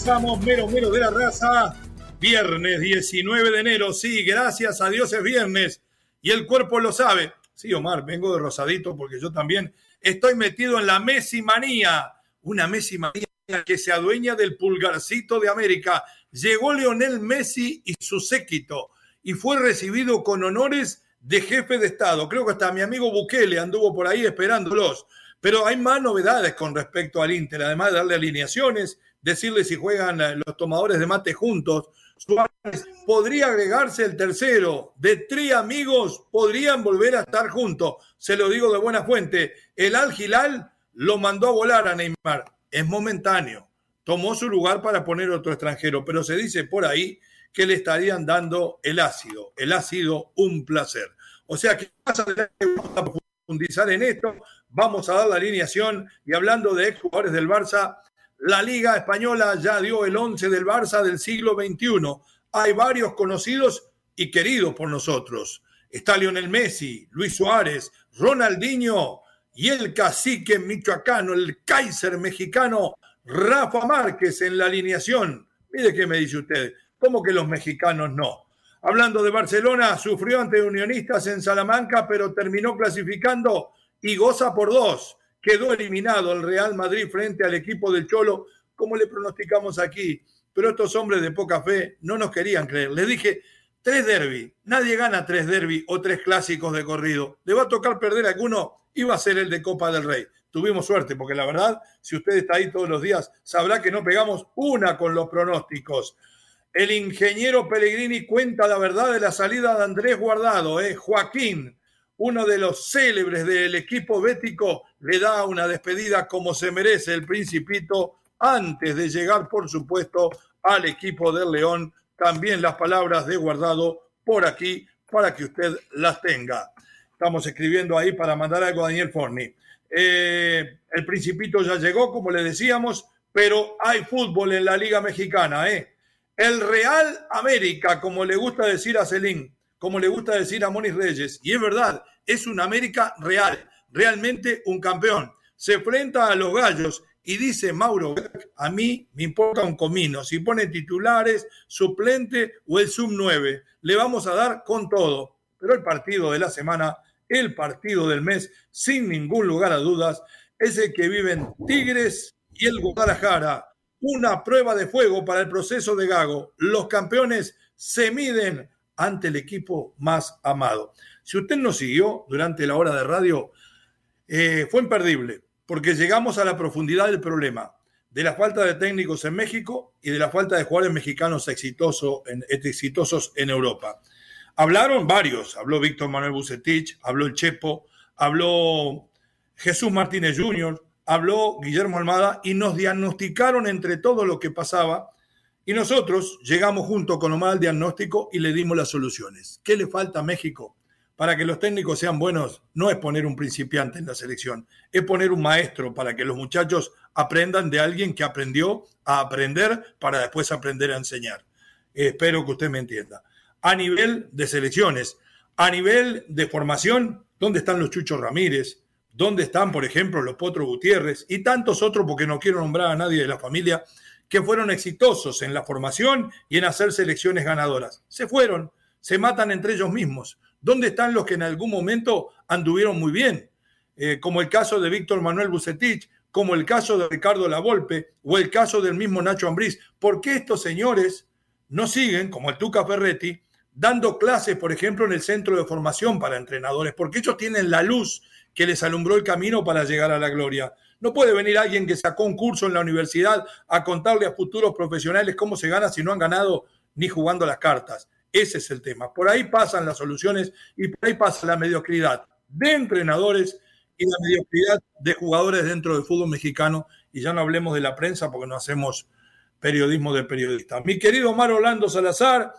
Regresamos, mero, mero de la raza. Viernes 19 de enero. Sí, gracias a Dios es viernes. Y el cuerpo lo sabe. Sí, Omar, vengo de rosadito porque yo también estoy metido en la Messi manía. Una Messi manía que se adueña del pulgarcito de América. Llegó Leonel Messi y su séquito y fue recibido con honores de jefe de Estado. Creo que hasta mi amigo Bukele anduvo por ahí esperándolos. Pero hay más novedades con respecto al Inter, además de darle alineaciones decirle si juegan eh, los tomadores de mate juntos. Suárez podría agregarse el tercero. De tres amigos podrían volver a estar juntos. Se lo digo de buena fuente. El Al Gilal lo mandó a volar a Neymar. Es momentáneo. Tomó su lugar para poner otro extranjero, pero se dice por ahí que le estarían dando el ácido. El ácido, un placer. O sea que vamos a profundizar en esto. Vamos a dar la alineación y hablando de ex jugadores del Barça, la Liga Española ya dio el 11 del Barça del siglo XXI. Hay varios conocidos y queridos por nosotros. Está Lionel Messi, Luis Suárez, Ronaldinho y el cacique michoacano, el Kaiser mexicano, Rafa Márquez en la alineación. Mire qué me dice usted, ¿cómo que los mexicanos no? Hablando de Barcelona, sufrió ante Unionistas en Salamanca, pero terminó clasificando y goza por dos quedó eliminado el Real Madrid frente al equipo del Cholo, como le pronosticamos aquí. Pero estos hombres de poca fe no nos querían creer. Les dije, tres derby, nadie gana tres derby o tres clásicos de corrido. Le va a tocar perder alguno, iba a ser el de Copa del Rey. Tuvimos suerte, porque la verdad, si usted está ahí todos los días, sabrá que no pegamos una con los pronósticos. El ingeniero Pellegrini cuenta la verdad de la salida de Andrés Guardado, ¿eh? Joaquín, uno de los célebres del equipo bético, le da una despedida como se merece el principito antes de llegar, por supuesto, al equipo del León. También las palabras de guardado por aquí para que usted las tenga. Estamos escribiendo ahí para mandar algo a Daniel Forni. Eh, el principito ya llegó, como le decíamos, pero hay fútbol en la Liga Mexicana. ¿eh? El Real América, como le gusta decir a Celín, como le gusta decir a Moniz Reyes, y es verdad, es un América real, realmente un campeón. Se enfrenta a los gallos y dice Mauro, a mí me importa un comino, si pone titulares, suplente o el sub 9, le vamos a dar con todo. Pero el partido de la semana, el partido del mes, sin ningún lugar a dudas, es el que viven Tigres y el Guadalajara. Una prueba de fuego para el proceso de Gago. Los campeones se miden ante el equipo más amado. Si usted nos siguió durante la hora de radio, eh, fue imperdible, porque llegamos a la profundidad del problema de la falta de técnicos en México y de la falta de jugadores mexicanos en, exitosos en Europa. Hablaron varios, habló Víctor Manuel Bucetich, habló el Chepo, habló Jesús Martínez Jr., habló Guillermo Almada y nos diagnosticaron entre todo lo que pasaba y nosotros llegamos junto con Omar al diagnóstico y le dimos las soluciones. ¿Qué le falta a México? Para que los técnicos sean buenos, no es poner un principiante en la selección, es poner un maestro para que los muchachos aprendan de alguien que aprendió a aprender para después aprender a enseñar. espero que usted me entienda. A nivel de selecciones, a nivel de formación, ¿dónde están los Chuchos Ramírez? ¿Dónde están, por ejemplo, los Potro Gutiérrez? Y tantos otros, porque no quiero nombrar a nadie de la familia, que fueron exitosos en la formación y en hacer selecciones ganadoras. Se fueron, se matan entre ellos mismos. ¿Dónde están los que en algún momento anduvieron muy bien? Eh, como el caso de Víctor Manuel Bucetich, como el caso de Ricardo Lavolpe o el caso del mismo Nacho Ambriz. ¿Por qué estos señores no siguen, como el Tuca Ferretti, dando clases, por ejemplo, en el centro de formación para entrenadores, porque ellos tienen la luz que les alumbró el camino para llegar a la gloria. No puede venir alguien que sacó un curso en la universidad a contarle a futuros profesionales cómo se gana si no han ganado ni jugando las cartas. Ese es el tema. Por ahí pasan las soluciones y por ahí pasa la mediocridad de entrenadores y la mediocridad de jugadores dentro del fútbol mexicano. Y ya no hablemos de la prensa porque no hacemos periodismo de periodistas. Mi querido Omar Orlando Salazar,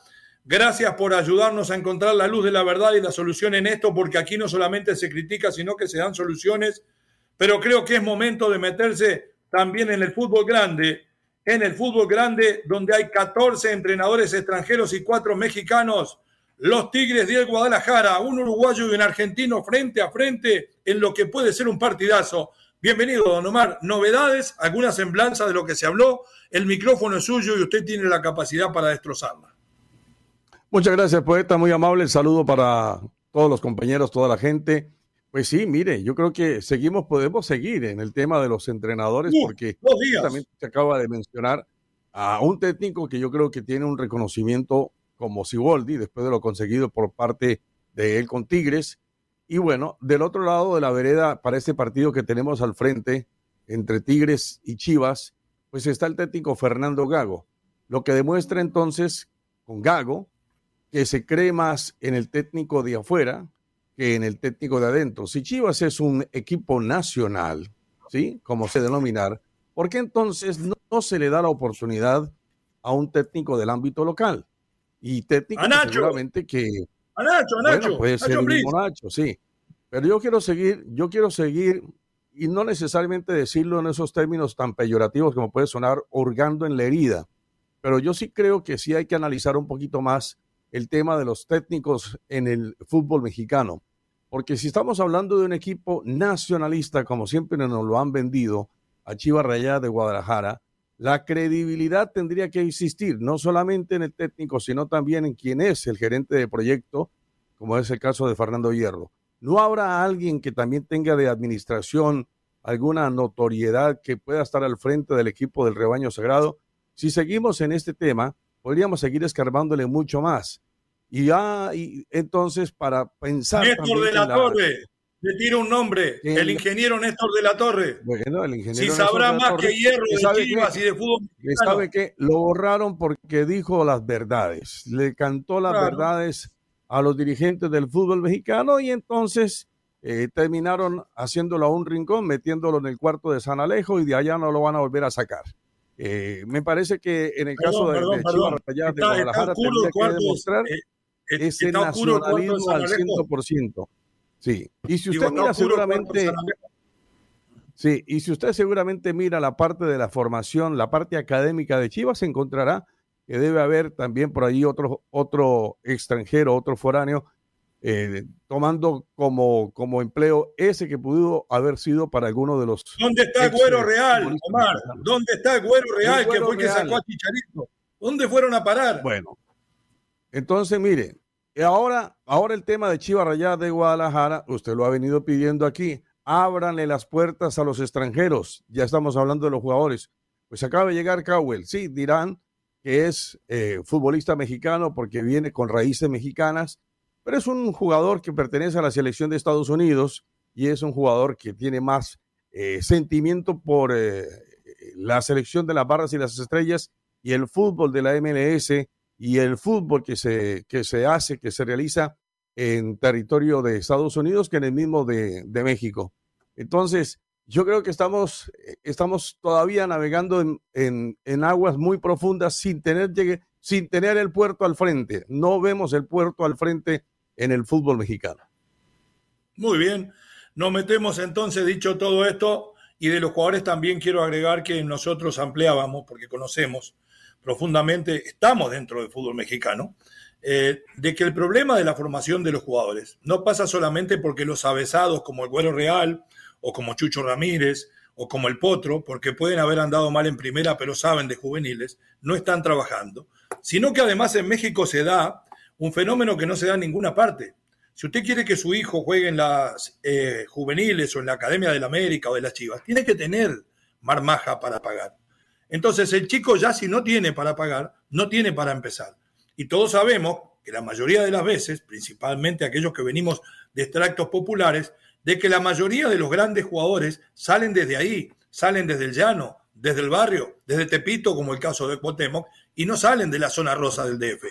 gracias por ayudarnos a encontrar la luz de la verdad y la solución en esto, porque aquí no solamente se critica, sino que se dan soluciones. Pero creo que es momento de meterse también en el fútbol grande en el fútbol grande, donde hay 14 entrenadores extranjeros y 4 mexicanos. Los Tigres de Guadalajara, un uruguayo y un argentino frente a frente en lo que puede ser un partidazo. Bienvenido, don Omar. Novedades, alguna semblanza de lo que se habló. El micrófono es suyo y usted tiene la capacidad para destrozarla. Muchas gracias, poeta. Muy amable. El saludo para todos los compañeros, toda la gente. Pues sí, mire, yo creo que seguimos, podemos seguir en el tema de los entrenadores, porque también se acaba de mencionar a un técnico que yo creo que tiene un reconocimiento como Siboldi, después de lo conseguido por parte de él con Tigres. Y bueno, del otro lado de la vereda, para este partido que tenemos al frente, entre Tigres y Chivas, pues está el técnico Fernando Gago. Lo que demuestra entonces con Gago que se cree más en el técnico de afuera, que en el técnico de adentro. Si Chivas es un equipo nacional, ¿sí? Como se denominar, ¿por qué entonces no, se le da la oportunidad a un técnico del ámbito local? Y técnico seguramente que... A Nacho, a Nacho. puede ser el mismo Nacho, sí. Pero yo quiero seguir, yo quiero seguir, y no necesariamente decirlo en esos términos tan peyorativos como puede sonar, hurgando en la herida. Pero yo sí creo que sí hay que analizar un poquito más el tema de los técnicos en el fútbol mexicano. Porque si estamos hablando de un equipo nacionalista, como siempre nos lo han vendido a Chivas Rayada de Guadalajara, la credibilidad tendría que existir, no solamente en el técnico, sino también en quien es el gerente de proyecto, como es el caso de Fernando Hierro. ¿No habrá alguien que también tenga de administración alguna notoriedad que pueda estar al frente del equipo del rebaño sagrado? Si seguimos en este tema, podríamos seguir escarbándole mucho más. Y ya, y entonces, para pensar. Néstor de la, Torre, le tiro un nombre, el, ingeniero Néstor de la Torre. Bueno, el ingeniero. Si sabrá más que hierro de Chivas y de fútbol. ¿Sabe que Lo borraron porque dijo las verdades, le cantó las verdades a los dirigentes del fútbol mexicano y entonces eh, terminaron haciéndolo a un rincón, metiéndolo en el cuarto de San Alejo y de allá no lo van a volver a sacar. Eh, me parece que en el caso de, de Chivas de Guadalajara tendría que demostrar eh, ese nacionalismo al 100%. Sí, y si usted mira seguramente... Sí, y si usted seguramente mira la parte de la formación, la parte académica de Chivas, se encontrará que debe haber también por ahí otro, otro extranjero, otro foráneo eh, tomando como, como empleo ese que pudo haber sido para alguno de los. ¿Dónde está el Güero Real, Omar? ¿Dónde está el Güero Real, que fue el que sacó a Chicharito? ¿Dónde fueron a parar? Bueno, entonces mire, ahora, ahora el tema de Chivas Rayadas de Guadalajara, usted lo ha venido pidiendo aquí. Ábranle las puertas a los extranjeros. Ya estamos hablando de los jugadores. Pues acaba de llegar Cowell. Sí, dirán que es eh, futbolista mexicano porque viene con raíces mexicanas pero es un jugador que pertenece a la selección de Estados Unidos y es un jugador que tiene más eh, sentimiento por eh, la selección de las barras y las estrellas y el fútbol de la MLS y el fútbol que se, que se hace, que se realiza en territorio de Estados Unidos que en el mismo de, México. Entonces, yo creo que estamos, estamos todavía navegando en, en, aguas muy profundas sin tener, sin tener el puerto al frente. No vemos el puerto al frente en el fútbol mexicano. Muy bien, nos metemos entonces, dicho todo esto, y de los jugadores también quiero agregar que nosotros ampliábamos, porque conocemos profundamente, estamos dentro del fútbol mexicano, eh, de que el problema de la formación de los jugadores no pasa solamente porque los avesados como el Güero Real o como Chucho Ramírez o como el Potro, porque pueden haber andado mal en primera pero saben de juveniles, no están trabajando, sino que además en México se da un fenómeno que no se da en ninguna parte. Si usted quiere que su hijo juegue en las eh, juveniles o en la Academia de la América o de las Chivas, tiene que tener marmaja para pagar. Entonces el chico ya si no tiene para pagar, no tiene para empezar. Y todos sabemos, que la mayoría de las veces, principalmente aquellos que venimos de extractos populares, de que la mayoría de los grandes jugadores salen desde ahí, salen desde el llano, desde el barrio, desde Tepito, como el caso de Cuauhtémoc, y no salen de la zona rosa del DF.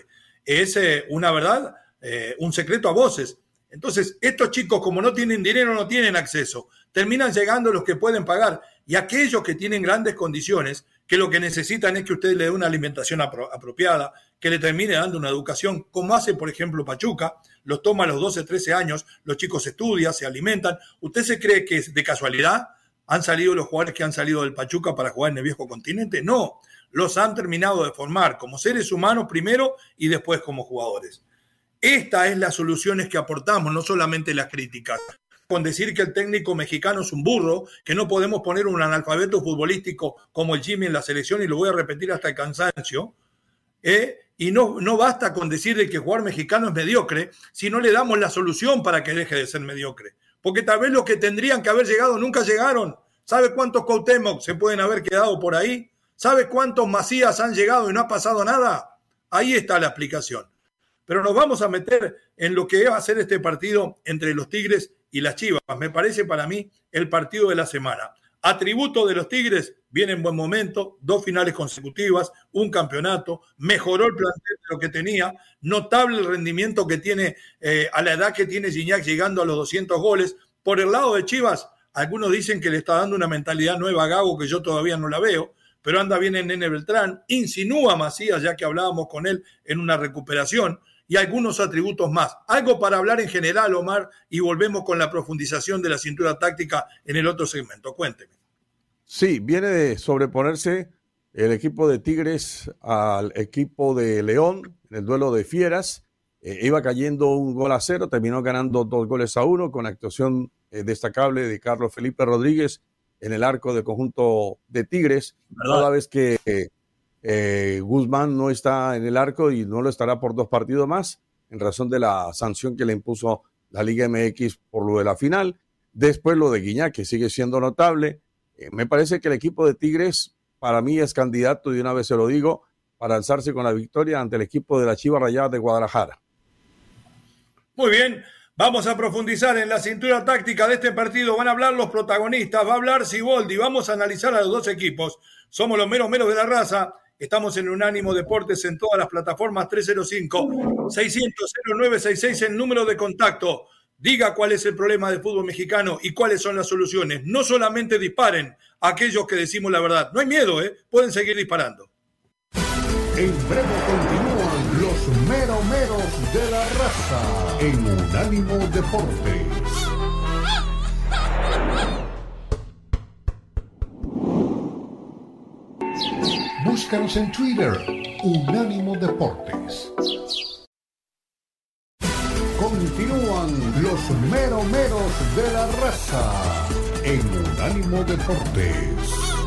Es eh, una verdad, eh, un secreto a voces. Entonces, estos chicos, como no tienen dinero, no tienen acceso. Terminan llegando los que pueden pagar. Y aquellos que tienen grandes condiciones, que lo que necesitan es que usted le dé una alimentación apropiada, que le termine dando una educación, como hace, por ejemplo, Pachuca, los toma a los 12, 13 años, los chicos estudian, se alimentan. ¿Usted se cree que de casualidad? ¿Han salido los jugadores que han salido del Pachuca para jugar en el viejo continente? No, los han terminado de formar como seres humanos primero y después como jugadores. Esta es las soluciones que aportamos, no solamente las críticas. Con decir que el técnico mexicano es un burro, que no podemos poner un analfabeto futbolístico como el Jimmy en la selección, y lo voy a repetir hasta el cansancio, ¿eh? y no, no basta con decir que jugar mexicano es mediocre, si no le damos la solución para que deje de ser mediocre. Porque tal vez los que tendrían que haber llegado nunca llegaron. ¿Sabe cuántos Cuauhtémoc se pueden haber quedado por ahí? ¿Sabe cuántos Macías han llegado y no ha pasado nada? Ahí está la explicación. Pero nos vamos a meter en lo que va a ser este partido entre los Tigres y las Chivas. Me parece para mí el partido de la semana. Atributo de los Tigres, viene en buen momento, dos finales consecutivas, un campeonato, mejoró el plantel de lo que tenía, notable el rendimiento que tiene eh, a la edad que tiene Gignac llegando a los 200 goles. Por el lado de Chivas, algunos dicen que le está dando una mentalidad nueva a Gago que yo todavía no la veo, pero anda bien en Nene Beltrán, insinúa Macías, ya que hablábamos con él en una recuperación y algunos atributos más. Algo para hablar en general, Omar, y volvemos con la profundización de la cintura táctica en el otro segmento. Cuénteme. Sí, viene de sobreponerse el equipo de Tigres al equipo de León en el duelo de Fieras. Eh, iba cayendo un gol a cero, terminó ganando dos goles a uno con actuación eh, destacable de Carlos Felipe Rodríguez en el arco del conjunto de Tigres. Toda vez que eh, Guzmán no está en el arco y no lo estará por dos partidos más, en razón de la sanción que le impuso la Liga MX por lo de la final. Después lo de Guiñac, que sigue siendo notable. Eh, me parece que el equipo de Tigres, para mí, es candidato, y una vez se lo digo, para alzarse con la victoria ante el equipo de la Chiva Rayada de Guadalajara. Muy bien, vamos a profundizar en la cintura táctica de este partido. Van a hablar los protagonistas, va a hablar Siboldi, vamos a analizar a los dos equipos. Somos los meros meros de la raza Estamos en Unánimo Deportes en todas las plataformas 305-600-0966 el número de contacto. Diga cuál es el problema del fútbol mexicano y cuáles son las soluciones. No solamente disparen a aquellos que decimos la verdad. No hay miedo, ¿eh? Pueden seguir disparando. En breve continúan los meromeros de la raza en Unánimo Deportes. Búscanos en Twitter, Unánimo Deportes. Continúan los meromeros de la raza en Unánimo Deportes.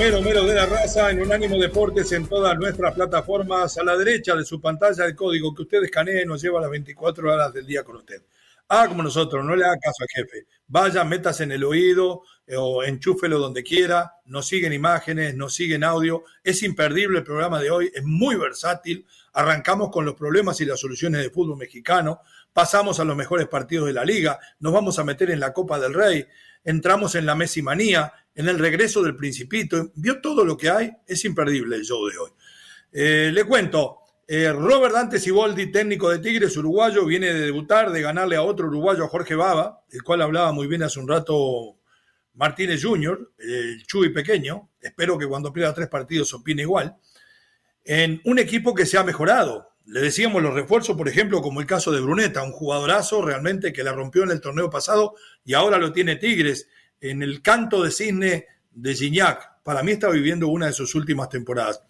Mero Mero de la Raza en Unánimo Deportes en todas nuestras plataformas. A la derecha de su pantalla el código que usted escanee nos lleva las 24 horas del día con usted. Haga como nosotros, no le haga caso al jefe. Vaya, métase en el oído eh, o enchúfelo donde quiera. Nos siguen imágenes, nos siguen audio. Es imperdible el programa de hoy, es muy versátil. Arrancamos con los problemas y las soluciones del fútbol mexicano. Pasamos a los mejores partidos de la liga. Nos vamos a meter en la Copa del Rey entramos en la Messi manía, en el regreso del Principito, vio todo lo que hay, es imperdible el show de hoy. Eh, le cuento, eh, Robert Dante Siboldi, técnico de Tigres, uruguayo, viene de debutar, de ganarle a otro uruguayo, a Jorge Baba, el cual hablaba muy bien hace un rato Martínez Jr., el Chuy pequeño, espero que cuando pierda tres partidos opine igual, en un equipo que se ha mejorado. Le decíamos los refuerzos, por ejemplo, como el caso de Bruneta, un jugadorazo realmente que la rompió en el torneo pasado y ahora lo tiene Tigres. En el canto de cisne de Gignac, para mí está viviendo una de sus últimas temporadas.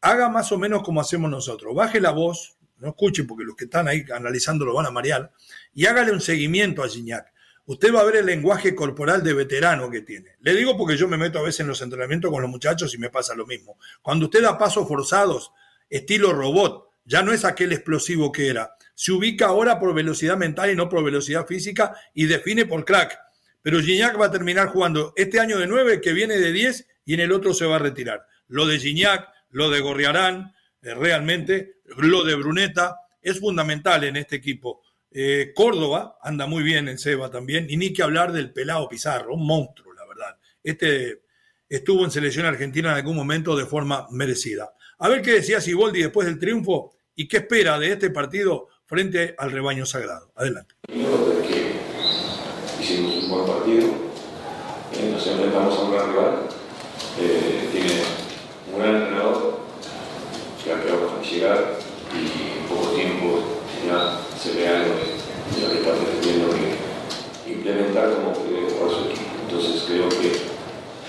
Haga más o menos como hacemos nosotros. Baje la voz, no escuchen porque los que están ahí analizando lo van a marear, y hágale un seguimiento a Gignac. usted va a ver el lenguaje corporal de veterano que tiene. Le digo porque yo me meto a veces en los entrenamientos con los muchachos y me pasa lo mismo. Cuando usted da pasos forzados, estilo robot, ya no es aquel explosivo que era. Se ubica ahora por velocidad mental y no por velocidad física y define por crack. Pero Gignac va a terminar jugando este año de 9, que viene de 10 y en el otro se va a retirar. Lo de Gignac, lo de Gorriarán, eh, realmente, lo de Bruneta, es fundamental en este equipo. Eh, Córdoba anda muy bien en Seba también, y ni que hablar del pelado Pizarro, un monstruo, la verdad. Este estuvo en selección argentina en algún momento de forma merecida. A ver qué decía Siboldi después del triunfo y qué espera de este partido frente al rebaño sagrado. Adelante. hicimos un buen partido, eh, nos enfrentamos a un gran rival, eh, tiene un gran entrenador que ha quedado llegar y en poco tiempo ya se ve algo de, lo que está pretendiendo implementar como quiere jugar su equipo. Entonces creo que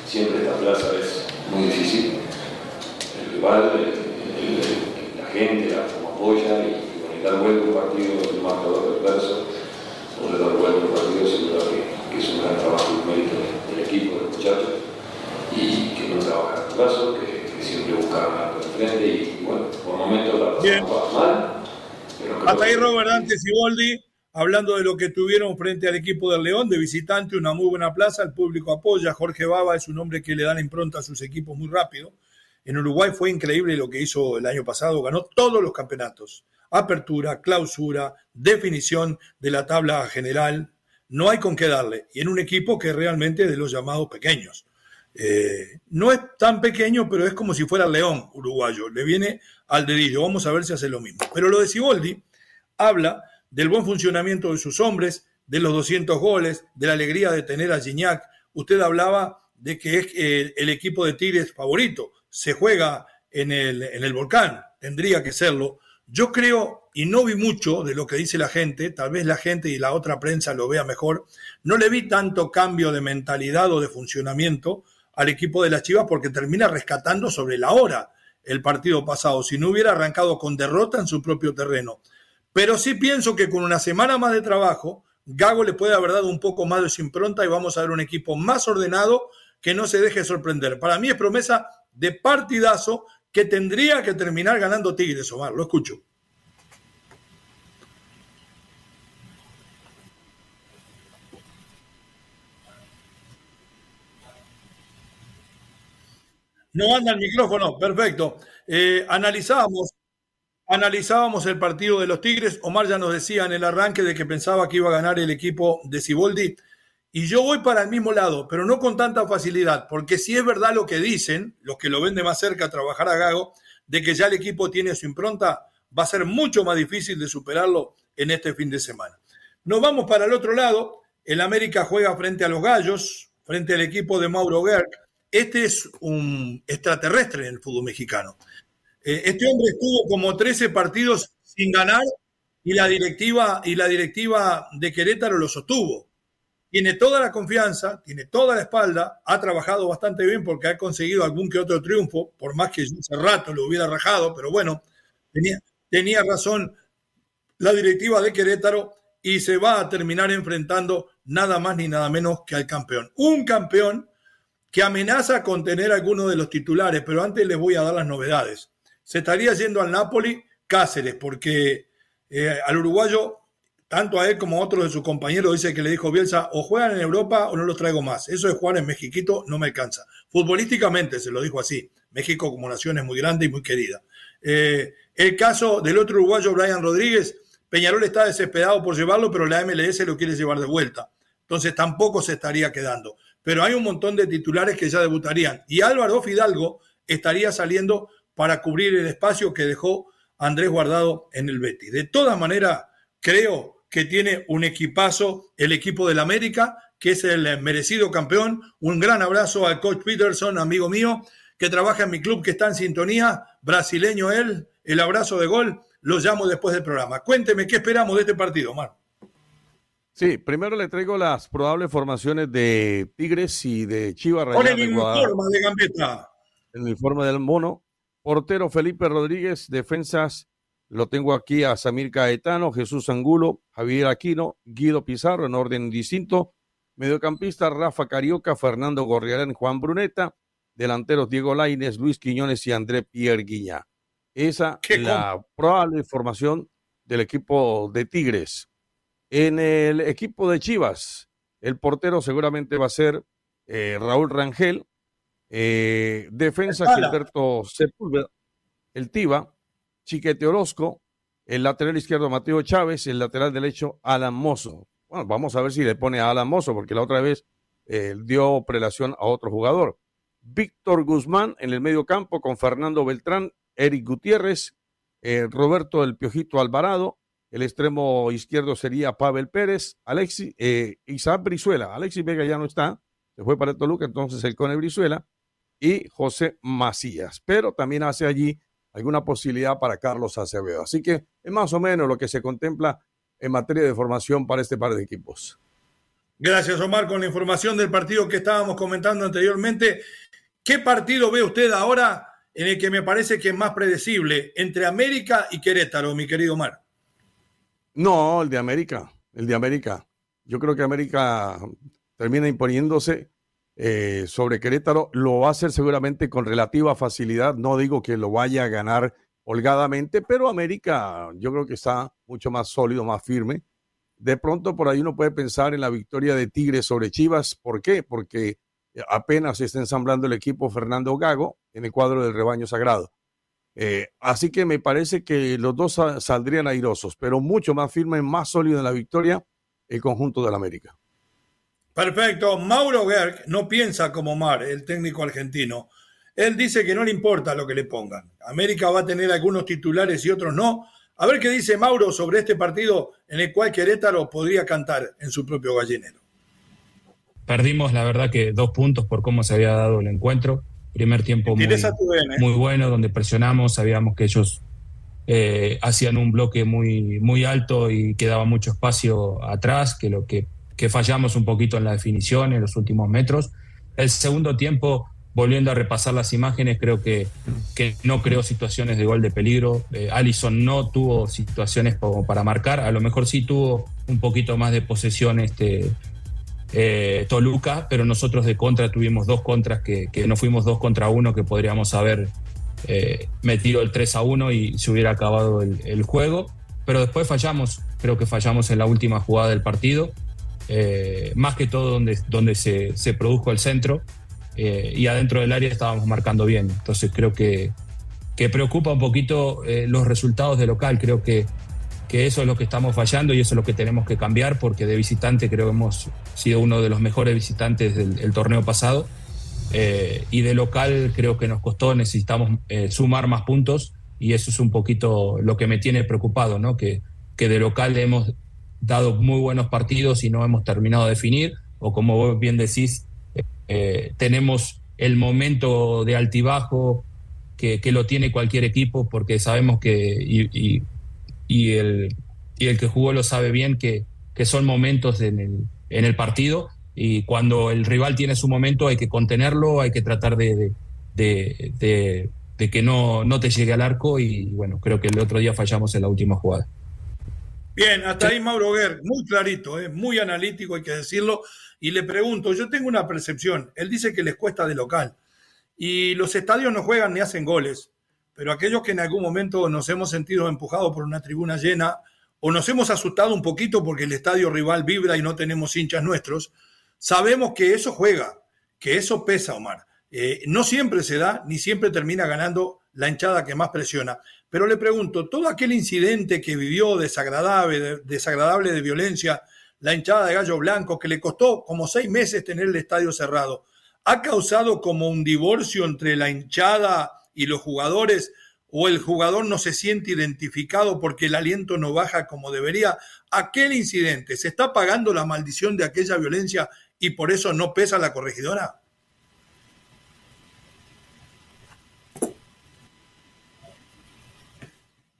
siempre esta plaza es muy difícil. El rival, la gente, la, como apoya y, y dar vuelta un partido el marcador adverso, o le dar vuelta un partido seguro que, que, es un gran trabajo y mérito del equipo, de los muchachos, y que no trabaja en plazo, que, que siempre busca ganar por frente y, bueno, por momentos la pasamos mal, hasta ahí Robert Dante Siboldi, hablando de lo que tuvieron frente al equipo del León, de visitante, una muy buena plaza, el público apoya, Jorge Baba es un hombre que le da la impronta a sus equipos muy rápido. En Uruguay fue increíble lo que hizo el año pasado, ganó todos los campeonatos, apertura, clausura, definición de la tabla general, no hay con qué darle, y en un equipo que realmente es de los llamados pequeños. Eh, no es tan pequeño, pero es como si fuera el león uruguayo. Le viene al dedillo. Vamos a ver si hace lo mismo. Pero lo de Siboldi habla del buen funcionamiento de sus hombres, de los 200 goles, de la alegría de tener a Gignac. Usted hablaba de que es eh, el equipo de Tigres favorito. Se juega en el, en el volcán, tendría que serlo. Yo creo, y no vi mucho de lo que dice la gente, tal vez la gente y la otra prensa lo vea mejor, no le vi tanto cambio de mentalidad o de funcionamiento al equipo de las Chivas porque termina rescatando sobre la hora el partido pasado, si no hubiera arrancado con derrota en su propio terreno. Pero sí pienso que con una semana más de trabajo, Gago le puede haber dado un poco más de su impronta y vamos a ver un equipo más ordenado que no se deje sorprender. Para mí es promesa de partidazo que tendría que terminar ganando Tigres, Omar. Lo escucho. No anda el micrófono, perfecto. Eh, analizábamos, analizábamos el partido de los Tigres. Omar ya nos decía en el arranque de que pensaba que iba a ganar el equipo de Ciboldi. Y yo voy para el mismo lado, pero no con tanta facilidad, porque si es verdad lo que dicen, los que lo ven de más cerca trabajar a Gago, de que ya el equipo tiene su impronta, va a ser mucho más difícil de superarlo en este fin de semana. Nos vamos para el otro lado. El América juega frente a los Gallos, frente al equipo de Mauro Gerg. Este es un extraterrestre en el fútbol mexicano. Eh, este hombre estuvo como 13 partidos sin ganar y la directiva y la directiva de Querétaro lo sostuvo. Tiene toda la confianza, tiene toda la espalda, ha trabajado bastante bien porque ha conseguido algún que otro triunfo, por más que hace rato lo hubiera rajado, pero bueno, tenía, tenía razón la directiva de Querétaro y se va a terminar enfrentando nada más ni nada menos que al campeón. Un campeón que amenaza con tener algunos de los titulares, pero antes les voy a dar las novedades. Se estaría yendo al Napoli Cáceres, porque eh, al uruguayo, tanto a él como a otros de sus compañeros, dice que le dijo Bielsa, o juegan en Europa o no los traigo más. Eso de jugar en Mexiquito no me alcanza. Futbolísticamente se lo dijo así. México como nación es muy grande y muy querida. Eh, el caso del otro uruguayo, Brian Rodríguez, Peñarol está desesperado por llevarlo, pero la MLS lo quiere llevar de vuelta. Entonces tampoco se estaría quedando pero hay un montón de titulares que ya debutarían. Y Álvaro Fidalgo estaría saliendo para cubrir el espacio que dejó Andrés Guardado en el Betty. De todas maneras, creo que tiene un equipazo el equipo del América, que es el merecido campeón. Un gran abrazo al coach Peterson, amigo mío, que trabaja en mi club, que está en sintonía, brasileño él. El abrazo de gol, lo llamo después del programa. Cuénteme qué esperamos de este partido, Mar. Sí, primero le traigo las probables formaciones de Tigres y de Chivas Con el informe de Gambetta. El informe del mono. Portero Felipe Rodríguez, defensas Lo tengo aquí a Samir Caetano, Jesús Angulo, Javier Aquino, Guido Pizarro en orden distinto. Mediocampista Rafa Carioca, Fernando Gorriarán, Juan Bruneta. Delanteros Diego Laines, Luis Quiñones y André Pierre Guiñá. Esa es la probable formación del equipo de Tigres. En el equipo de Chivas, el portero seguramente va a ser eh, Raúl Rangel. Eh, defensa Gilberto Sepúlveda, el Tiva, Chiquete Orozco, el lateral izquierdo Mateo Chávez, el lateral derecho Alan Mozo. Bueno, vamos a ver si le pone a Alan Mozo, porque la otra vez eh, dio prelación a otro jugador. Víctor Guzmán en el medio campo con Fernando Beltrán, Eric Gutiérrez, eh, Roberto El Piojito Alvarado, el extremo izquierdo sería Pavel Pérez, Alexis, eh, Isaac Brizuela, Alexis Vega ya no está, se fue para Toluca, entonces el Cone Brizuela, y José Macías, pero también hace allí alguna posibilidad para Carlos Acevedo. Así que es más o menos lo que se contempla en materia de formación para este par de equipos. Gracias, Omar, con la información del partido que estábamos comentando anteriormente. ¿Qué partido ve usted ahora en el que me parece que es más predecible entre América y Querétaro, mi querido Omar? No, el de América, el de América. Yo creo que América termina imponiéndose eh, sobre Querétaro. Lo va a hacer seguramente con relativa facilidad. No digo que lo vaya a ganar holgadamente, pero América yo creo que está mucho más sólido, más firme. De pronto por ahí uno puede pensar en la victoria de Tigres sobre Chivas. ¿Por qué? Porque apenas se está ensamblando el equipo Fernando Gago en el cuadro del rebaño sagrado. Eh, así que me parece que los dos saldrían airosos, pero mucho más firme, más sólido en la victoria el conjunto del América. Perfecto. Mauro Gerg no piensa como Mar, el técnico argentino. Él dice que no le importa lo que le pongan. América va a tener algunos titulares y otros no. A ver qué dice Mauro sobre este partido en el cual Querétaro podría cantar en su propio gallinero. Perdimos, la verdad, que dos puntos por cómo se había dado el encuentro. Primer tiempo muy, muy bueno, donde presionamos, sabíamos que ellos eh, hacían un bloque muy, muy alto y quedaba mucho espacio atrás, que lo que, que fallamos un poquito en la definición en los últimos metros. El segundo tiempo, volviendo a repasar las imágenes, creo que, que no creó situaciones de gol de peligro. Eh, Allison no tuvo situaciones como para marcar, a lo mejor sí tuvo un poquito más de posesión este, eh, Toluca, pero nosotros de contra tuvimos dos contras que, no fuimos dos contra uno que podríamos haber eh, metido el 3 a 1 y se hubiera acabado el, juego. Pero después fallamos, creo que fallamos en la última jugada del partido, eh, más que todo donde, donde se, se produjo el centro y adentro del área estábamos marcando bien. Entonces creo que, que preocupa un poquito los resultados de local. Creo que que eso es lo que estamos fallando y eso es lo que tenemos que cambiar porque de visitante creo que hemos sido uno de los mejores visitantes del, torneo pasado eh, y de local creo que nos costó, necesitamos eh, sumar más puntos y eso es un poquito lo que me tiene preocupado, ¿no? que, que de local hemos dado muy buenos partidos y no hemos terminado de definir o como vos bien decís, eh, tenemos el momento de altibajo que, que, lo tiene cualquier equipo porque sabemos que y el, y el que jugó lo sabe bien que, que son momentos en el, en el partido y cuando el rival tiene su momento hay que contenerlo, hay que tratar de, de, de, de, que no, no te llegue al arco y bueno, creo que el otro día fallamos en la última jugada. Bien, hasta ahí Mauro Guer, muy clarito, ¿eh? muy analítico, hay que decirlo. Y le pregunto, yo tengo una percepción, él dice que les cuesta de local y los estadios no juegan ni hacen goles pero aquellos que en algún momento nos hemos sentido empujados por una tribuna llena o nos hemos asustado un poquito porque el estadio rival vibra y no tenemos hinchas nuestros, sabemos que eso juega, que eso pesa, Omar. Eh, no siempre se da, ni siempre termina ganando la hinchada que más presiona. Pero le pregunto, todo aquel incidente que vivió desagradable, de, desagradable de violencia, la hinchada de Gallo Blanco, que le costó como seis meses tener el estadio cerrado, ¿ha causado como un divorcio entre la hinchada y los jugadores o el jugador no se siente identificado porque el aliento no baja como debería. Aquel incidente, ¿se está pagando la maldición de aquella violencia y por eso no pesa la corregidora?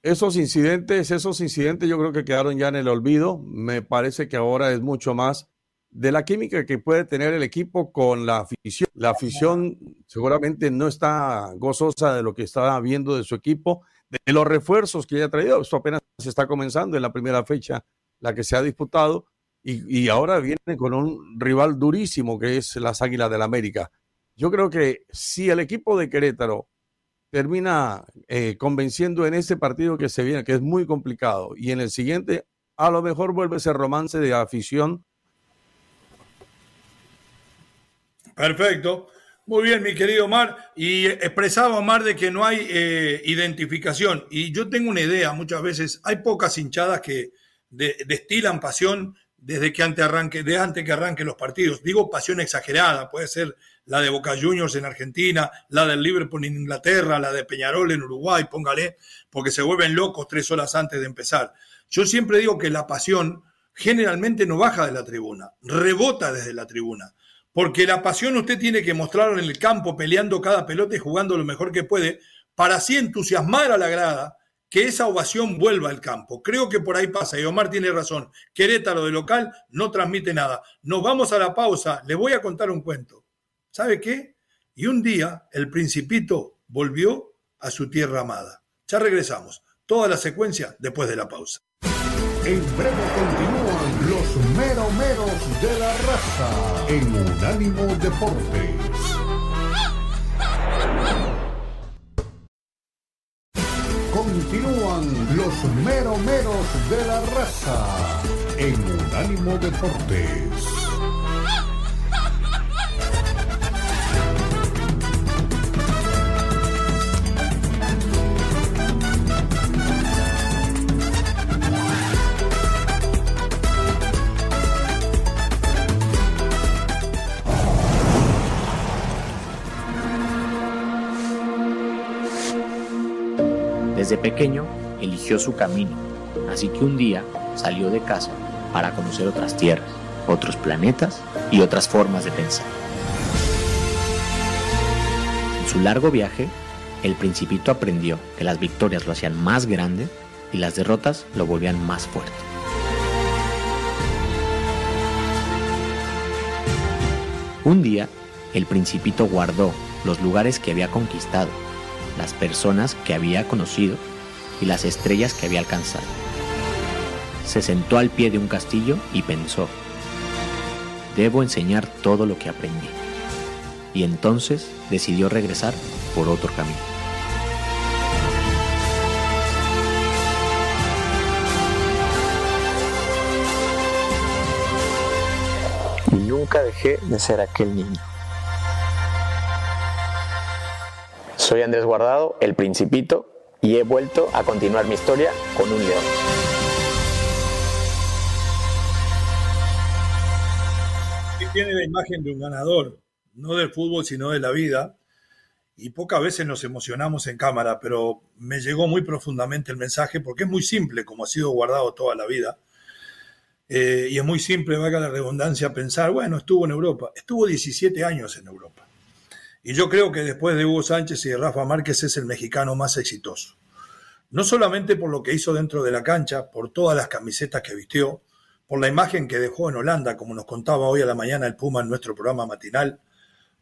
Esos incidentes, esos incidentes yo creo que quedaron ya en el olvido. Me parece que ahora es mucho más de la química que puede tener el equipo con la afición. La afición seguramente no está gozosa de lo que está viendo de su equipo, de los refuerzos que ya ha traído. Esto apenas se está comenzando en la primera fecha, la que se ha disputado, y, ahora viene con un rival durísimo que es las Águilas del América. Yo creo que si el equipo de Querétaro termina eh, convenciendo en ese partido que se viene, que es muy complicado, y en el siguiente, a lo mejor vuelve ese romance de afición. Perfecto. Muy bien, mi querido Omar. Y expresaba Omar de que no hay eh, identificación. Y yo tengo una idea, muchas veces hay pocas hinchadas que destilan pasión desde que antes arranque, antes que arranquen los partidos. Digo pasión exagerada, puede ser la de Boca Juniors en Argentina, la del Liverpool en Inglaterra, la de Peñarol en Uruguay, póngale, porque se vuelven locos tres horas antes de empezar. Yo siempre digo que la pasión generalmente no baja de la tribuna, rebota desde la tribuna. Porque la pasión usted tiene que mostrarlo en el campo, peleando cada pelota y jugando lo mejor que puede, para así entusiasmar a la grada que esa ovación vuelva al campo. Creo que por ahí pasa, y Omar tiene razón. Querétaro de local no transmite nada. Nos vamos a la pausa, le voy a contar un cuento. ¿Sabe qué? Y un día el principito volvió a su tierra amada. Ya regresamos. Toda la secuencia después de la pausa. En breve continúan los meromeros de la raza en Unánimo Deportes. Continúan los meromeros de la raza en Unánimo Deportes. Desde pequeño eligió su camino, así que un día salió de casa para conocer otras tierras, otros planetas y otras formas de pensar. En su largo viaje, el principito aprendió que las victorias lo hacían más grande y las derrotas lo volvían más fuerte. Un día, el principito guardó los lugares que había conquistado las personas que había conocido y las estrellas que había alcanzado. Se sentó al pie de un castillo y pensó, debo enseñar todo lo que aprendí. Y entonces decidió regresar por otro camino. Nunca dejé de ser aquel niño. Soy Andrés Guardado, el Principito, y he vuelto a continuar mi historia con un león. Tiene la imagen de un ganador, no del fútbol, sino de la vida. Y pocas veces nos emocionamos en cámara, pero me llegó muy profundamente el mensaje porque es muy simple, como ha sido guardado toda la vida. Eh, y es muy simple, valga la redundancia, pensar, bueno, estuvo en Europa. Estuvo 17 años en Europa. Y yo creo que después de Hugo Sánchez y de Rafa Márquez es el mexicano más exitoso. No solamente por lo que hizo dentro de la cancha, por todas las camisetas que vistió, por la imagen que dejó en Holanda, como nos contaba hoy a la mañana el Puma en nuestro programa matinal,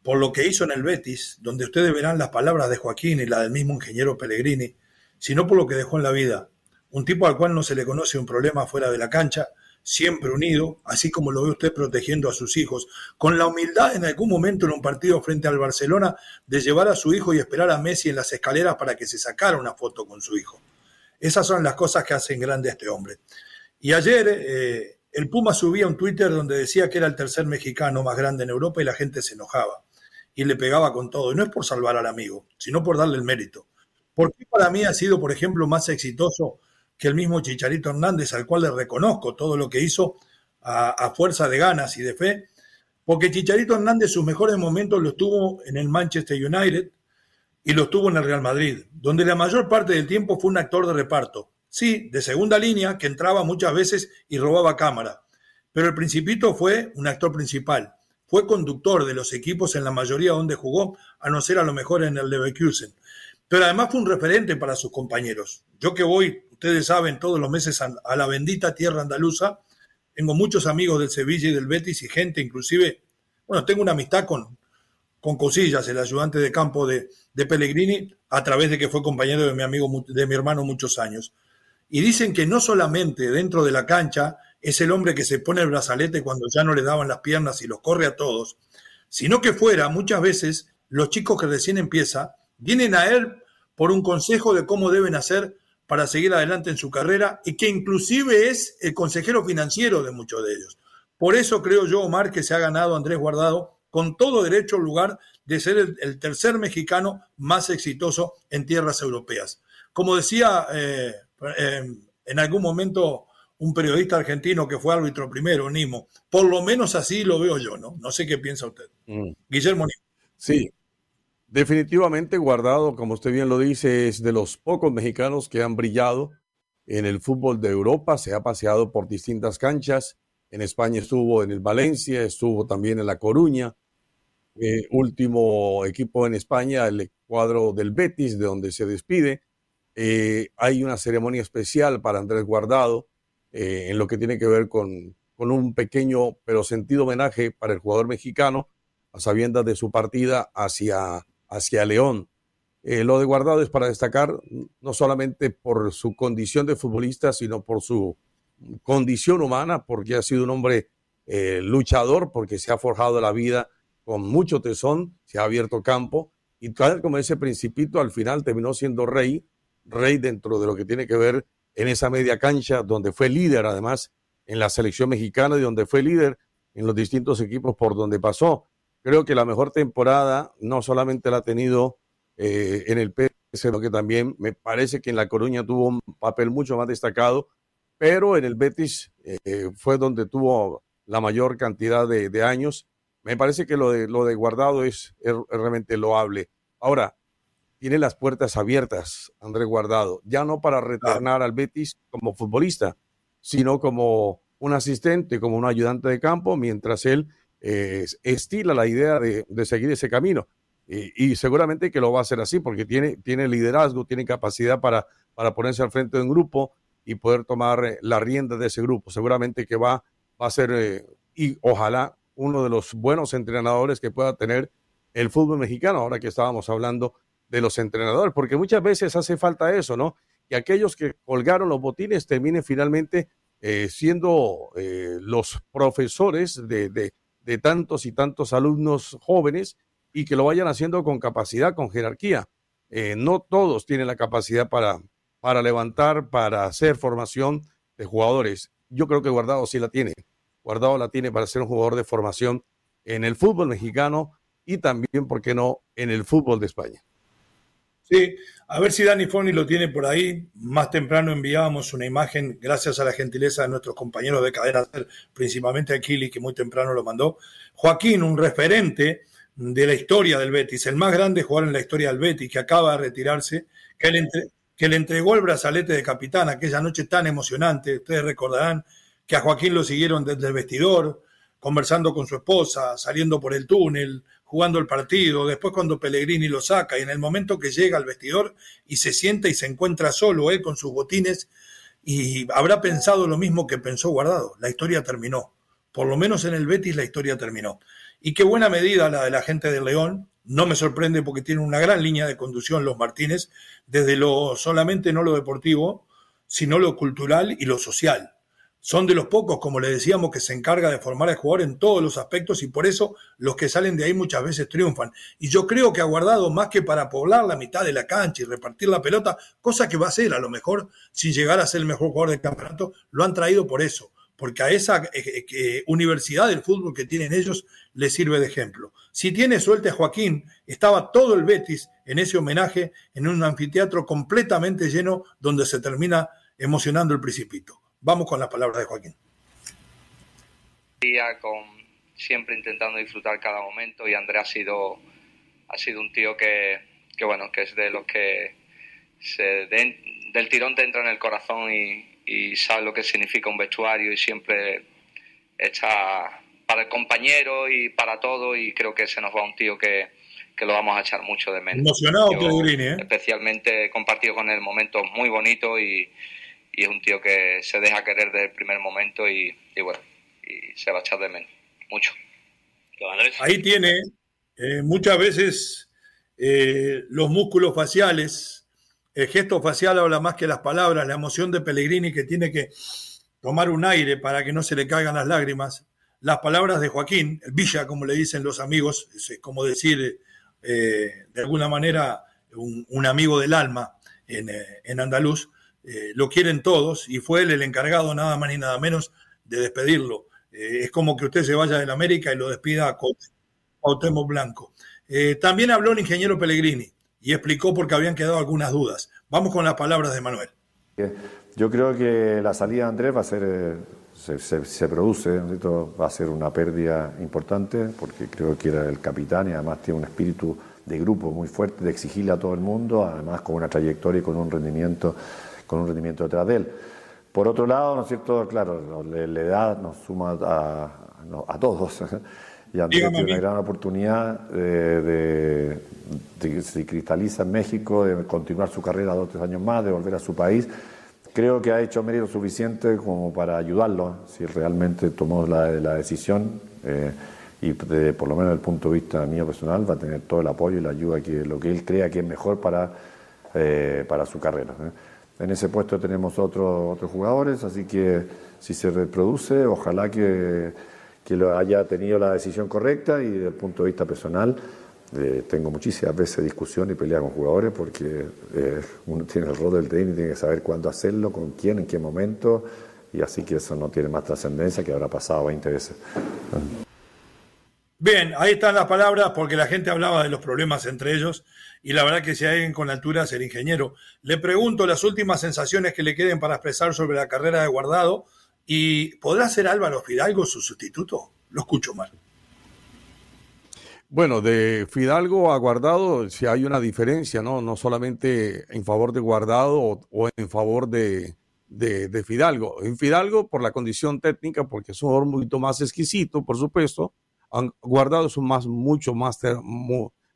por lo que hizo en el Betis, donde ustedes verán las palabras de Joaquín y la del mismo ingeniero Pellegrini, sino por lo que dejó en la vida. Un tipo al cual no se le conoce un problema fuera de la cancha, siempre unido, así como lo ve usted protegiendo a sus hijos, con la humildad en algún momento en un partido frente al Barcelona de llevar a su hijo y esperar a Messi en las escaleras para que se sacara una foto con su hijo. Esas son las cosas que hacen grande a este hombre. Y ayer eh, el Puma subía un Twitter donde decía que era el tercer mexicano más grande en Europa y la gente se enojaba y le pegaba con todo. Y no es por salvar al amigo, sino por darle el mérito. ¿Por qué para mí ha sido, por ejemplo, más exitoso que el mismo Chicharito Hernández, al cual le reconozco todo lo que hizo a, fuerza de ganas y de fe, porque Chicharito Hernández sus mejores momentos los tuvo en el Manchester United y los tuvo en el Real Madrid, donde la mayor parte del tiempo fue un actor de reparto. Sí, de segunda línea, que entraba muchas veces y robaba cámara. Pero el Principito fue un actor principal. Fue conductor de los equipos en la mayoría donde jugó, a no ser a lo mejor en el Leverkusen. Pero además fue un referente para sus compañeros. Yo que voy ustedes saben, todos los meses a, la bendita tierra andaluza. Tengo muchos amigos del Sevilla y del Betis y gente, inclusive, bueno, tengo una amistad con, con Cosillas, el ayudante de campo de, de Pellegrini a través de que fue compañero de mi amigo, de mi hermano muchos años. Y dicen que no solamente dentro de la cancha es el hombre que se pone el brazalete cuando ya no le daban las piernas y los corre a todos, sino que fuera muchas veces los chicos que recién empieza vienen a él por un consejo de cómo deben hacer para seguir adelante en su carrera y que inclusive es el consejero financiero de muchos de ellos. Por eso creo yo, Omar, que se ha ganado Andrés Guardado con todo derecho al lugar de ser el, tercer mexicano más exitoso en tierras europeas. Como decía eh, eh, en algún momento un periodista argentino que fue árbitro primero, Nimo. Por lo menos así lo veo yo, ¿no? No sé qué piensa usted. Mm. Guillermo Nimo. Sí, definitivamente Guardado, como usted bien lo dice, es de los pocos mexicanos que han brillado en el fútbol de Europa, se ha paseado por distintas canchas. En España estuvo en el Valencia, estuvo también en La Coruña. Eh, último equipo en España, el cuadro del Betis, de donde se despide. Eh, hay una ceremonia especial para Andrés Guardado eh, en lo que tiene que ver con, con, un pequeño pero sentido homenaje para el jugador mexicano a sabiendas de su partida hacia, hacia León. Eh, lo de Guardado es para destacar no solamente por su condición de futbolista, sino por su condición humana, porque ha sido un hombre eh, luchador, porque se ha forjado la vida con mucho tesón, se ha abierto campo y tal como ese principito al final terminó siendo rey, rey dentro de lo que tiene que ver en esa media cancha, donde fue líder además en la selección mexicana y donde fue líder en los distintos equipos por donde pasó. Creo que la mejor temporada no solamente la ha tenido eh, en el PS, sino que también me parece que en La Coruña tuvo un papel mucho más destacado, pero en el Betis eh, fue donde tuvo la mayor cantidad de, años. Me parece que lo de, lo de Guardado es, es realmente loable. Ahora, tiene las puertas abiertas, Andrés Guardado, ya no para retornar al Betis como futbolista, sino como un asistente, como un ayudante de campo, mientras él eh, estila la idea de, seguir ese camino. Y, seguramente que lo va a hacer así, porque tiene, tiene liderazgo, tiene capacidad para, para ponerse al frente de un grupo y poder tomar eh, la rienda de ese grupo. Seguramente que va, va a ser, eh, y ojalá, uno de los buenos entrenadores que pueda tener el fútbol mexicano, ahora que estábamos hablando de los entrenadores, porque muchas veces hace falta eso, ¿no? Que aquellos que colgaron los botines terminen finalmente siendo los profesores de, tantos y tantos alumnos jóvenes y que lo vayan haciendo con capacidad, con jerarquía. Eh, no todos tienen la capacidad para, para levantar, para hacer formación de jugadores. Yo creo que Guardado sí la tiene. Guardado la tiene para ser un jugador de formación en el fútbol mexicano y también, ¿por qué no?, en el fútbol de España. Sí, a ver si Dani Foni lo tiene por ahí. Más temprano enviábamos una imagen, gracias a la gentileza de nuestros compañeros de cadena, principalmente a Kili, que muy temprano lo mandó. Joaquín, un referente de la historia del Betis, el más grande jugador en la historia del Betis, que acaba de retirarse, que le, que le entregó el brazalete de capitán aquella noche tan emocionante. Ustedes recordarán que a Joaquín lo siguieron desde el vestidor, conversando con su esposa, saliendo por el túnel, jugando el partido, después cuando Pellegrini lo saca y en el momento que llega al vestidor y se sienta y se encuentra solo él con sus botines y habrá pensado lo mismo que pensó Guardado, la historia terminó, por lo menos en el Betis la historia terminó. Y qué buena medida la de la gente de León, no me sorprende porque tiene una gran línea de conducción los Martínez, desde lo solamente no lo deportivo, sino lo cultural y lo social son de los pocos, como le decíamos, que se encarga de formar al jugador en todos los aspectos y por eso los que salen de ahí muchas veces triunfan. Y yo creo que ha guardado más que para poblar la mitad de la cancha y repartir la pelota, cosa que va a ser a lo mejor sin llegar a ser el mejor jugador del campeonato, lo han traído por eso, porque a esa eh, eh, universidad del fútbol que tienen ellos les sirve de ejemplo. Si tiene suerte a Joaquín, estaba todo el Betis en ese homenaje en un anfiteatro completamente lleno donde se termina emocionando el principito. Vamos con las palabras de Joaquín. Con, siempre intentando disfrutar cada momento y Andrés ha sido, ha sido un tío que, que bueno, que es de los que se del tirón te entra en el corazón y, sabe lo que significa un vestuario y siempre está para el compañero y para todo y creo que se nos va un tío que, que lo vamos a echar mucho de menos. Emocionado, ¿eh? Especialmente compartido con él momentos muy bonitos y, y es un tío que se deja querer desde el primer momento y, bueno, y se va a echar de menos, mucho. Ahí tiene, eh, muchas veces eh, los músculos faciales, el gesto facial habla más que las palabras, la emoción de Pellegrini que tiene que tomar un aire para que no se le caigan las lágrimas, las palabras de Joaquín, el Villa, como le dicen los amigos, es como decir eh, de alguna manera un, amigo del alma en, en Andaluz, lo quieren todos y fue él el encargado nada más ni nada menos de despedirlo. es como que usted se vaya de América y lo despida a Cuauhtémoc Blanco. Eh, también habló el ingeniero Pellegrini y explicó por qué habían quedado algunas dudas. Vamos con las palabras de Manuel. Yo creo que la salida de Andrés va a ser, eh, se, produce, va a ser una pérdida importante porque creo que era el capitán y además tiene un espíritu de grupo muy fuerte, de exigirle a todo el mundo, además con una trayectoria y con un rendimiento, con un rendimiento detrás de él. Por otro lado, ¿no es cierto? Claro, la edad nos suma a, a todos. y Andrés tiene una gran oportunidad de, que se cristaliza en México, de continuar su carrera dos o tres años más, de volver a su país. Creo que ha hecho mérito suficiente como para ayudarlo, si realmente tomó la, decisión. Eh, y por lo menos desde el punto de vista mío personal va a tener todo el apoyo y la ayuda que lo que él crea que es mejor para, eh, para su carrera. ¿eh? En ese puesto tenemos otros otros jugadores, así que si se reproduce, ojalá que que lo haya tenido la decisión correcta y desde el punto de vista personal eh, tengo muchísimas veces discusión y pelea con jugadores porque eh, uno tiene el rol del tenis y tiene que saber cuándo hacerlo, con quién, en qué momento y así que eso no tiene más trascendencia que habrá pasado 20 veces. Bien, ahí están las palabras porque la gente hablaba de los problemas entre ellos y la verdad que si alguien con altura es el ingeniero. Le pregunto las últimas sensaciones que le queden para expresar sobre la carrera de Guardado ¿Y podrá ser Álvaro Fidalgo su sustituto? Lo escucho mal. Bueno, de Fidalgo a Guardado si hay una diferencia, ¿no? No solamente en favor de Guardado o, en favor de, Fidalgo. En Fidalgo, por la condición técnica, porque es un jugador mucho más exquisito, por supuesto. Guardado es más, mucho más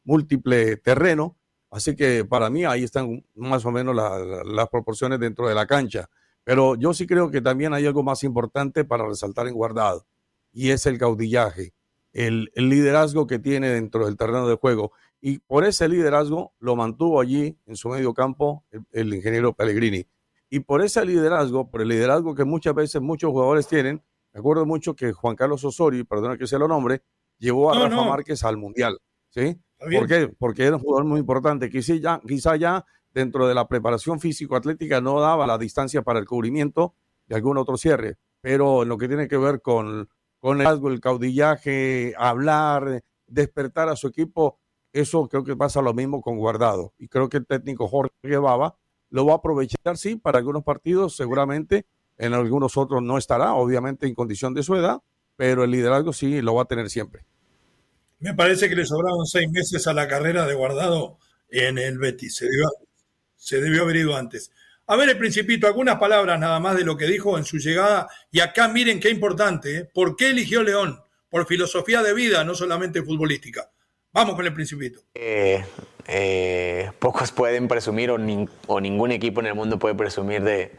múltiple terreno. Así que para mí ahí están más o menos las proporciones dentro de la cancha. Pero yo sí creo que también hay algo más importante para resaltar en Guardado, y es el caudillaje, el, liderazgo que tiene dentro del terreno de juego. Y por ese liderazgo lo mantuvo allí en su medio campo el, ingeniero Pellegrini. Y por ese liderazgo, por el liderazgo que muchas veces muchos jugadores tienen, me acuerdo mucho que Juan Carlos Osorio, perdona que sea lo nombre, llevó a Rafa Márquez al Mundial. ¿sí? ¿Por qué? Porque era un jugador muy importante. Quizá ya, quizá ya dentro de la preparación físico-atlética no daba la distancia para el cubrimiento de algún otro cierre, pero en lo que tiene que ver con, con el el caudillaje, hablar, despertar a su equipo, eso creo que pasa lo mismo con Guardado. Y creo que el técnico Jorge Baba lo va a aprovechar, sí, para algunos partidos, seguramente, en algunos otros no estará, obviamente en condición de su edad, pero el liderazgo sí lo va a tener siempre. Me parece que le sobraron seis meses a la carrera de Guardado en el Betis. Se debió haber ido antes. A ver, el principito, algunas palabras nada más de lo que dijo en su llegada. Y acá miren qué importante, ¿eh? ¿por qué eligió León? Por filosofía de vida, no solamente futbolística. Vamos con el principito. Eh, eh, pocos pueden presumir o, ningún equipo en el mundo puede presumir de,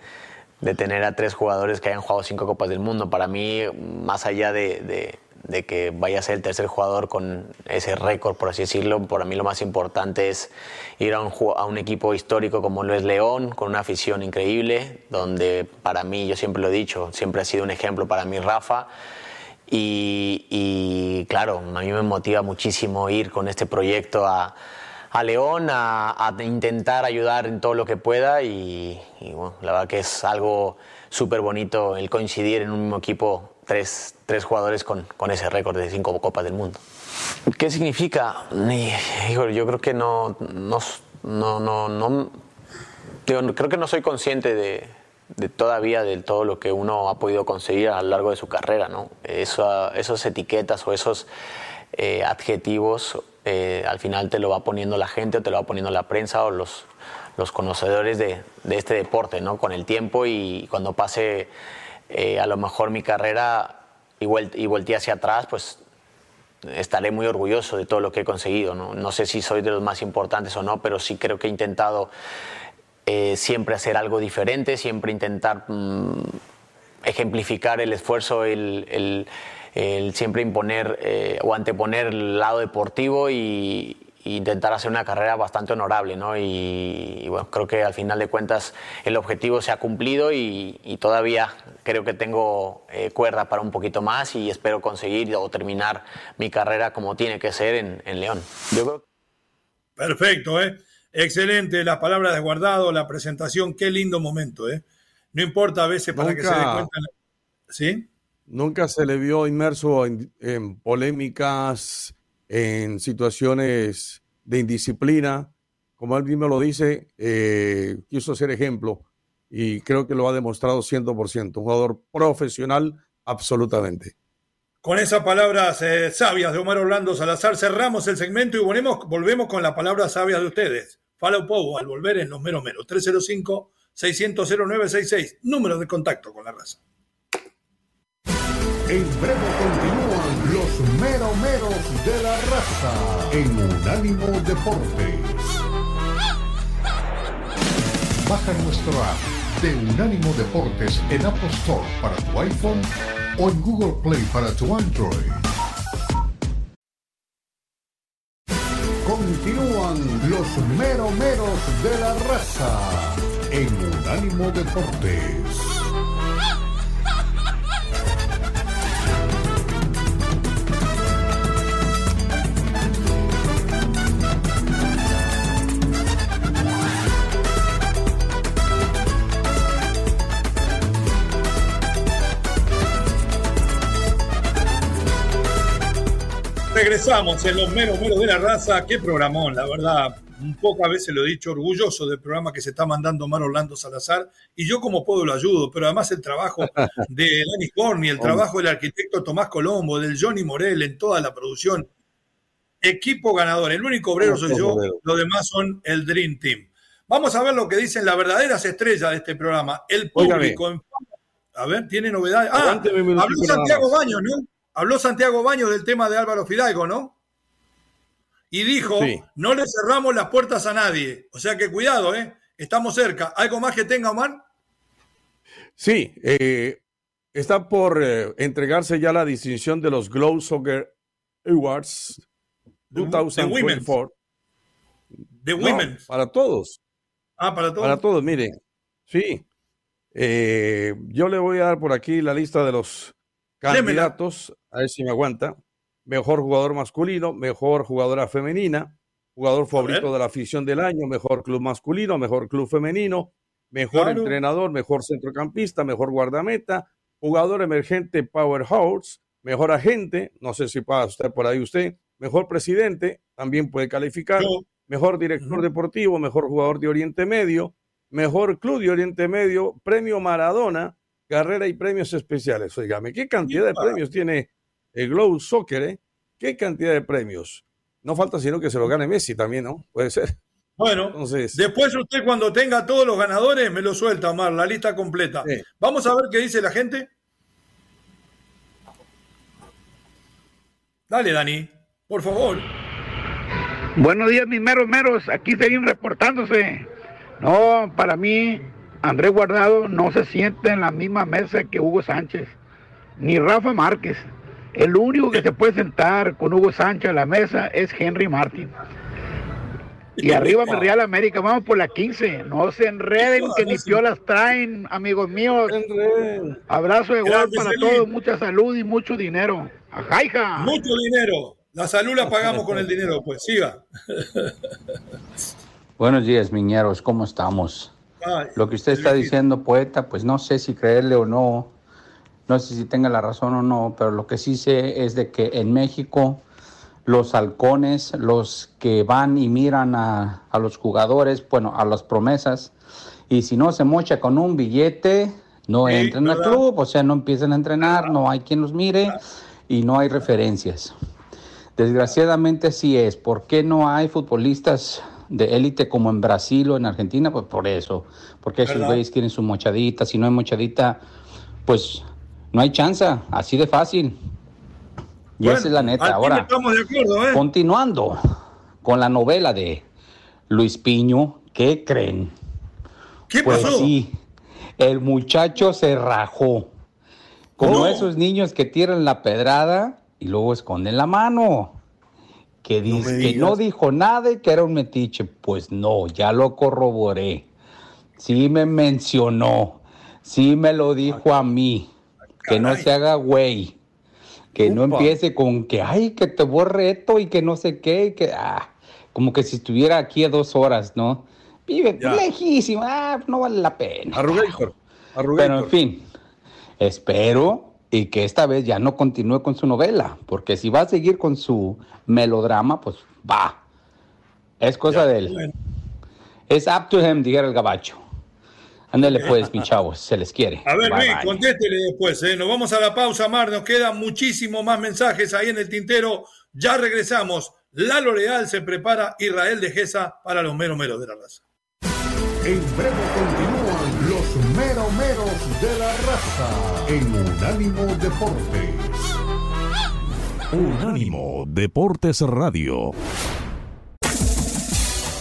tener a tres jugadores que hayan jugado cinco Copas del Mundo. Para mí, más allá de, de que vaya a ser el tercer jugador con ese récord, por así decirlo. Para mí lo más importante es ir a un, a un, equipo histórico como lo es León, con una afición increíble, donde para mí, yo siempre lo he dicho, siempre ha sido un ejemplo para mí Rafa. Y, claro, a mí me motiva muchísimo ir con este proyecto a, a León, a, a, intentar ayudar en todo lo que pueda y, y bueno, la verdad que es algo súper bonito el coincidir en un mismo equipo tres, tres jugadores con, con ese récord de cinco Copas del Mundo. ¿Qué significa? yo creo que no, no, no, no, no creo que no soy consciente de, de, todavía de todo lo que uno ha podido conseguir a lo largo de su carrera, ¿no? Eso, esos etiquetas o esos eh, adjetivos eh, al final te lo va poniendo la gente o te lo va poniendo la prensa o los, los conocedores de, este deporte, ¿no? Con el tiempo y cuando pase eh, a lo mejor mi carrera y, y volteé hacia atrás, pues estaré muy orgulloso de todo lo que he conseguido. No, sé si soy de los más importantes o no, pero sí creo que he intentado eh, siempre hacer algo diferente, siempre intentar mm, ejemplificar el esfuerzo, el, siempre imponer eh, o anteponer el lado deportivo y, intentar hacer una carrera bastante honorable, ¿no? Y, bueno, creo que al final de cuentas el objetivo se ha cumplido y, todavía creo que tengo eh, cuerda para un poquito más y espero conseguir o terminar mi carrera como tiene que ser en, León. Perfecto, ¿eh? Excelente, las palabras de guardado, la presentación, qué lindo momento, ¿eh? No importa a veces para que se dé cuenta. ¿Sí? Nunca se le vio inmerso en, polémicas, en situaciones de indisciplina. Como él mismo lo dice, eh, quiso ser ejemplo y creo que lo ha demostrado 100%. Un jugador profesional, absolutamente. Con esas palabras eh, sabias de Omar Orlando Salazar cerramos el segmento y volvemos, con las palabras sabias de ustedes. Follow Pow al volver en los meros meros. 305 600 0966, número de contacto con la raza. En breve continúan los meromeros de la raza en Unánimo Deportes. Baja nuestro app de Unánimo Deportes en Apple Store para tu iPhone o en Google Play para tu Android. Continúan los meromeros de la raza en Unánimo Deportes. Regresamos en los meros meros de la raza. Qué programón, la verdad. Pocas veces lo he dicho, orgulloso del programa que se está mandando Mar Orlando Salazar. Y yo, como puedo, lo ayudo. Pero además, el trabajo de Dani Corny, el trabajo del arquitecto Tomás Colombo, del Johnny Morel en toda la producción. Equipo ganador. El único obrero soy yo. Los demás son el Dream Team. Vamos a ver lo que dicen las verdaderas estrellas de este programa. El público. A ver, tiene novedades. Ah, habló Santiago Baños, ¿no? Habló Santiago Baños del tema de Álvaro Fidalgo, ¿no? Y dijo, no le cerramos las puertas a nadie. O sea que cuidado, ¿eh? Estamos cerca. ¿Algo más que tenga, Omar? Sí, eh, está por eh, entregarse ya la distinción de los Glow Soccer Awards 2024. De Women. para todos. Ah, para todos. Para todos, miren. Sí. Eh, yo le voy a dar por aquí la lista de los candidatos, a ver si me aguanta. Mejor jugador masculino, mejor jugadora femenina, jugador favorito de la afición del año, mejor club masculino, mejor club femenino, mejor entrenador, mejor centrocampista, mejor guardameta, jugador emergente powerhouse, mejor agente, no sé si pasa usted por ahí usted, mejor presidente, también puede calificar, mejor director deportivo, mejor jugador de Oriente Medio, mejor club de Oriente Medio, premio Maradona, carrera y premios especiales. Oígame, ¿qué cantidad de premios tiene el Glow Soccer? Eh? ¿Qué cantidad de premios? No falta sino que se lo gane Messi también, ¿no? Puede ser. Bueno, Entonces, después usted cuando tenga todos los ganadores me lo suelta, Omar, la lista completa. Vamos a ver qué dice la gente. Dale, Dani, por favor. Buenos días, mis meros meros. Aquí seguimos reportándose. No, para mí, Andrés Guardado no se siente en la misma mesa que Hugo Sánchez, ni Rafa Márquez. El único que se puede sentar con Hugo Sánchez a la mesa es Henry Martin. Y arriba mi Real América, vamos por la 15. No se enreden, que ni piolas traen, amigos míos. Abrazo de gol para todos, mucha salud y mucho dinero. Ajaija. Mucho dinero. La salud la pagamos con el dinero, pues siga. Buenos días, miñeros, ¿cómo estamos? Lo que usted está diciendo, poeta, pues no sé si creerle o no, no sé si tenga la razón o no, pero lo que sí sé es de que en México los halcones, los que van y miran a, los jugadores, bueno, a las promesas, y si no se mocha con un billete, no entran al club, o sea, no empiezan a entrenar, no hay quien los mire y no hay referencias. Desgraciadamente sí es. ¿Por qué no hay futbolistas de élite como en Brasil o en Argentina, pues por eso, porque esos güeyes quieren su mochadita, si no hay mochadita, pues no hay chance, así de fácil. Y esa es la neta. Ahora, ¿eh? continuando con la novela de Luis Piño, ¿qué creen? ¿Qué pues sí, el muchacho se rajó. Como esos niños que tiran la pedrada y luego esconden la mano. que dice que no dijo nada y que era un metiche. Pues no, ya lo corroboré. Sí me mencionó, sí me lo dijo a mí, que no se haga güey, que no empiece con que, ay, que te borre esto y que no sé qué, que, ah, como que si estuviera aquí a dos horas, ¿no? Vive lejísimo, ah, no vale la pena. Arrugator, Pero en fin, espero y que esta vez ya no continúe con su novela, porque si va a seguir con su melodrama, pues va. Es cosa de él. Es up to him, dijera el gabacho. Ándale pues, mi chavos, se les quiere. A ver, Luis, contéstele después. ¿eh? Nos vamos a la pausa, Mar. Nos quedan muchísimos más mensajes ahí en el tintero. Ya regresamos. Lalo Leal se prepara Israel de Gesa para los mero meros de la raza. En breve continúan los mero meros de la raza en Unánimo Deportes. Unánimo Deportes Radio.